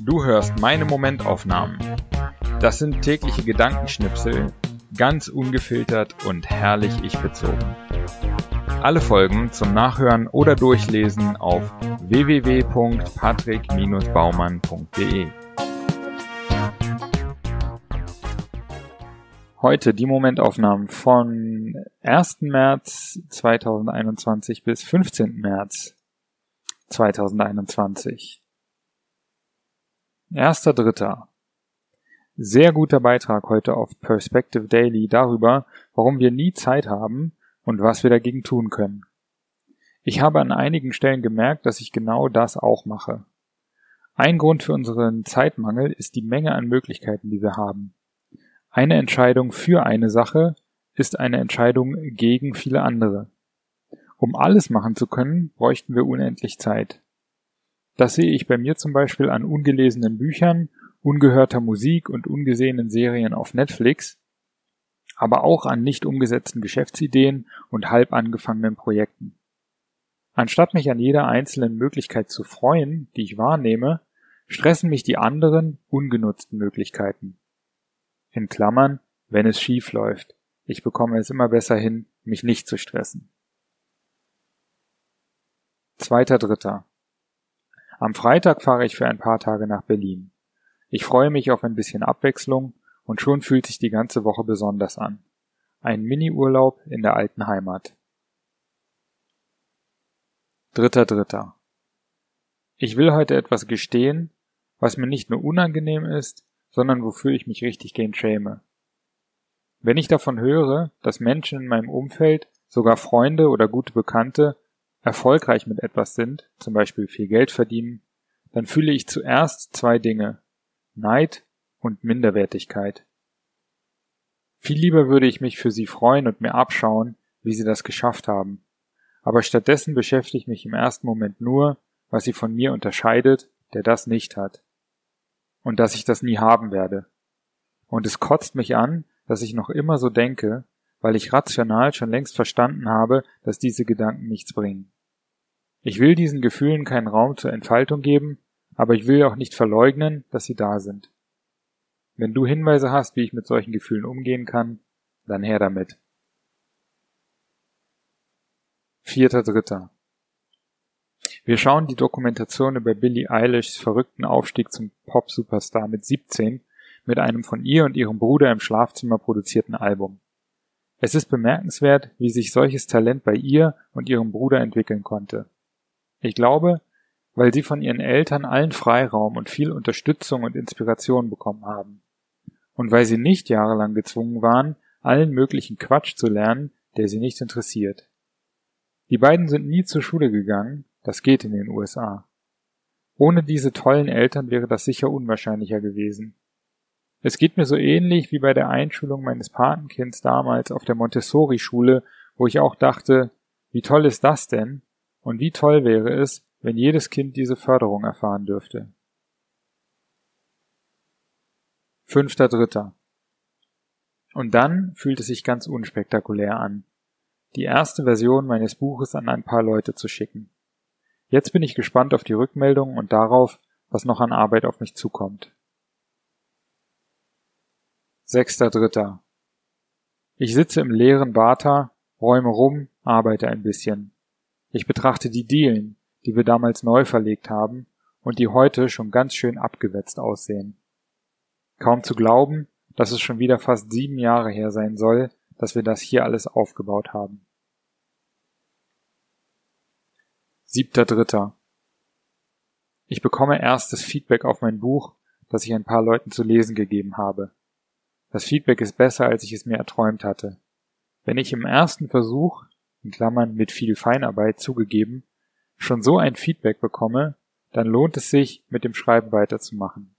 Du hörst meine Momentaufnahmen. Das sind tägliche Gedankenschnipsel, ganz ungefiltert und herrlich ich bezogen. Alle Folgen zum Nachhören oder Durchlesen auf www.patrick-baumann.de. Heute die Momentaufnahmen von 1. März 2021 bis 15. März 2021. Erster Dritter. Sehr guter Beitrag heute auf Perspective Daily darüber, warum wir nie Zeit haben und was wir dagegen tun können. Ich habe an einigen Stellen gemerkt, dass ich genau das auch mache. Ein Grund für unseren Zeitmangel ist die Menge an Möglichkeiten, die wir haben. Eine Entscheidung für eine Sache ist eine Entscheidung gegen viele andere. Um alles machen zu können, bräuchten wir unendlich Zeit. Das sehe ich bei mir zum Beispiel an ungelesenen Büchern, ungehörter Musik und ungesehenen Serien auf Netflix, aber auch an nicht umgesetzten Geschäftsideen und halb angefangenen Projekten. Anstatt mich an jeder einzelnen Möglichkeit zu freuen, die ich wahrnehme, stressen mich die anderen, ungenutzten Möglichkeiten. In Klammern, wenn es schief läuft. Ich bekomme es immer besser hin, mich nicht zu stressen. Zweiter Dritter. Am Freitag fahre ich für ein paar Tage nach Berlin. Ich freue mich auf ein bisschen Abwechslung und schon fühlt sich die ganze Woche besonders an. Ein Mini-Urlaub in der alten Heimat. Dritter Dritter. Ich will heute etwas gestehen, was mir nicht nur unangenehm ist, sondern wofür ich mich richtig gehen schäme. Wenn ich davon höre, dass Menschen in meinem Umfeld, sogar Freunde oder gute Bekannte, erfolgreich mit etwas sind, zum Beispiel viel Geld verdienen, dann fühle ich zuerst zwei Dinge Neid und Minderwertigkeit. Viel lieber würde ich mich für sie freuen und mir abschauen, wie sie das geschafft haben. Aber stattdessen beschäftige ich mich im ersten Moment nur, was sie von mir unterscheidet, der das nicht hat. Und dass ich das nie haben werde. Und es kotzt mich an, dass ich noch immer so denke, weil ich rational schon längst verstanden habe, dass diese Gedanken nichts bringen. Ich will diesen Gefühlen keinen Raum zur Entfaltung geben, aber ich will auch nicht verleugnen, dass sie da sind. Wenn du Hinweise hast, wie ich mit solchen Gefühlen umgehen kann, dann her damit. Vierter Dritter. Wir schauen die Dokumentation über Billie Eilishs verrückten Aufstieg zum Pop-Superstar mit 17 mit einem von ihr und ihrem Bruder im Schlafzimmer produzierten Album. Es ist bemerkenswert, wie sich solches Talent bei ihr und ihrem Bruder entwickeln konnte. Ich glaube, weil sie von ihren Eltern allen Freiraum und viel Unterstützung und Inspiration bekommen haben. Und weil sie nicht jahrelang gezwungen waren, allen möglichen Quatsch zu lernen, der sie nicht interessiert. Die beiden sind nie zur Schule gegangen, das geht in den USA. Ohne diese tollen Eltern wäre das sicher unwahrscheinlicher gewesen. Es geht mir so ähnlich wie bei der Einschulung meines Patenkinds damals auf der Montessori-Schule, wo ich auch dachte, wie toll ist das denn? Und wie toll wäre es, wenn jedes Kind diese Förderung erfahren dürfte. Fünfter Dritter. Und dann fühlt es sich ganz unspektakulär an, die erste Version meines Buches an ein paar Leute zu schicken. Jetzt bin ich gespannt auf die Rückmeldungen und darauf, was noch an Arbeit auf mich zukommt. Sechster Dritter. Ich sitze im leeren Bata, räume rum, arbeite ein bisschen. Ich betrachte die Dielen, die wir damals neu verlegt haben und die heute schon ganz schön abgewetzt aussehen. Kaum zu glauben, dass es schon wieder fast sieben Jahre her sein soll, dass wir das hier alles aufgebaut haben. Siebter Dritter. Ich bekomme erstes Feedback auf mein Buch, das ich ein paar Leuten zu lesen gegeben habe. Das Feedback ist besser, als ich es mir erträumt hatte. Wenn ich im ersten Versuch mit viel Feinarbeit zugegeben, schon so ein Feedback bekomme, dann lohnt es sich, mit dem Schreiben weiterzumachen.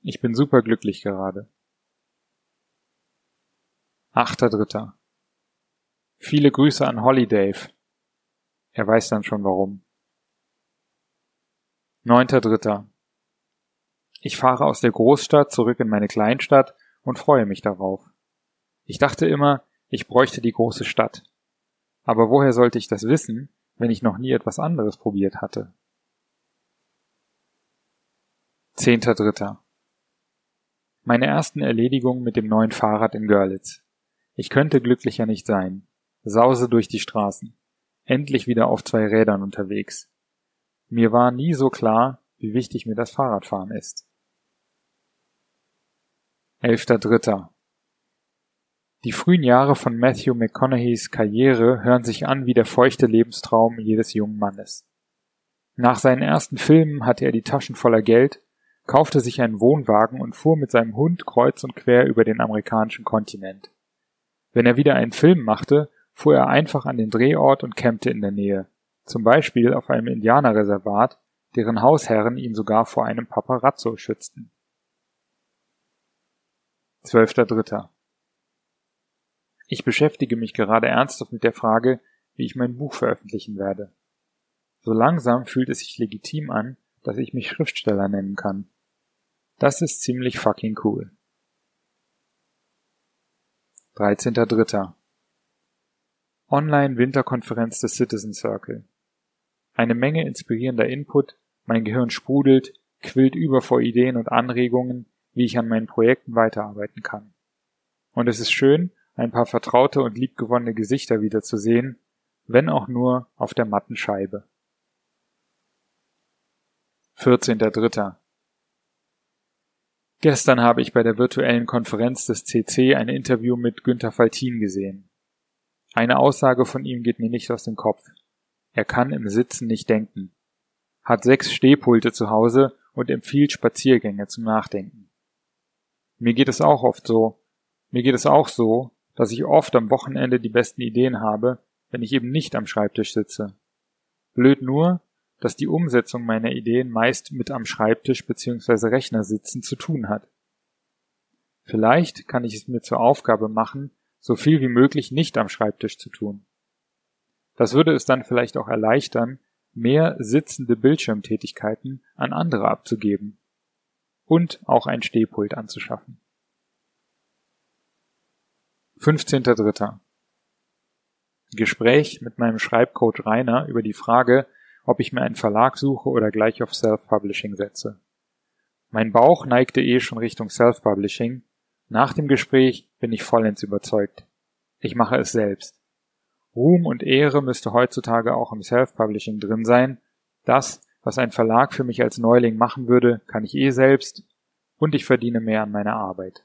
Ich bin superglücklich gerade. Achter Dritter. Viele Grüße an Hollydave. Er weiß dann schon warum. Neunter Dritter. Ich fahre aus der Großstadt zurück in meine Kleinstadt und freue mich darauf. Ich dachte immer, ich bräuchte die große Stadt. Aber woher sollte ich das wissen, wenn ich noch nie etwas anderes probiert hatte? Zehnter Dritter. Meine ersten Erledigungen mit dem neuen Fahrrad in Görlitz. Ich könnte glücklicher nicht sein. Sause durch die Straßen. Endlich wieder auf zwei Rädern unterwegs. Mir war nie so klar, wie wichtig mir das Fahrradfahren ist. Elfter Dritter. Die frühen Jahre von Matthew McConaugheys Karriere hören sich an wie der feuchte Lebenstraum jedes jungen Mannes. Nach seinen ersten Filmen hatte er die Taschen voller Geld kaufte sich einen Wohnwagen und fuhr mit seinem Hund kreuz und quer über den amerikanischen Kontinent. Wenn er wieder einen Film machte, fuhr er einfach an den Drehort und campte in der Nähe, zum Beispiel auf einem Indianerreservat, deren Hausherren ihn sogar vor einem Paparazzo schützten. 12.3. Ich beschäftige mich gerade ernsthaft mit der Frage, wie ich mein Buch veröffentlichen werde. So langsam fühlt es sich legitim an, dass ich mich Schriftsteller nennen kann. Das ist ziemlich fucking cool. 13.3. Online-Winterkonferenz des Citizen Circle. Eine Menge inspirierender Input, mein Gehirn sprudelt, quillt über vor Ideen und Anregungen, wie ich an meinen Projekten weiterarbeiten kann. Und es ist schön, ein paar vertraute und liebgewonnene Gesichter wiederzusehen, wenn auch nur auf der matten Scheibe. 14.3. Gestern habe ich bei der virtuellen Konferenz des CC ein Interview mit Günther Faltin gesehen. Eine Aussage von ihm geht mir nicht aus dem Kopf. Er kann im Sitzen nicht denken, hat sechs Stehpulte zu Hause und empfiehlt Spaziergänge zum Nachdenken. Mir geht es auch oft so. Mir geht es auch so, dass ich oft am Wochenende die besten Ideen habe, wenn ich eben nicht am Schreibtisch sitze. Blöd nur, dass die Umsetzung meiner Ideen meist mit am Schreibtisch bzw. Rechner sitzen zu tun hat. Vielleicht kann ich es mir zur Aufgabe machen, so viel wie möglich nicht am Schreibtisch zu tun. Das würde es dann vielleicht auch erleichtern, mehr sitzende Bildschirmtätigkeiten an andere abzugeben und auch ein Stehpult anzuschaffen. 15.3. Gespräch mit meinem Schreibcoach Rainer über die Frage, ob ich mir einen Verlag suche oder gleich auf Self-Publishing setze. Mein Bauch neigte eh schon Richtung Self-Publishing. Nach dem Gespräch bin ich vollends überzeugt. Ich mache es selbst. Ruhm und Ehre müsste heutzutage auch im Self-Publishing drin sein. Das, was ein Verlag für mich als Neuling machen würde, kann ich eh selbst. Und ich verdiene mehr an meiner Arbeit.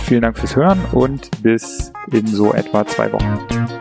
Vielen Dank fürs Hören und bis in so etwa zwei Wochen.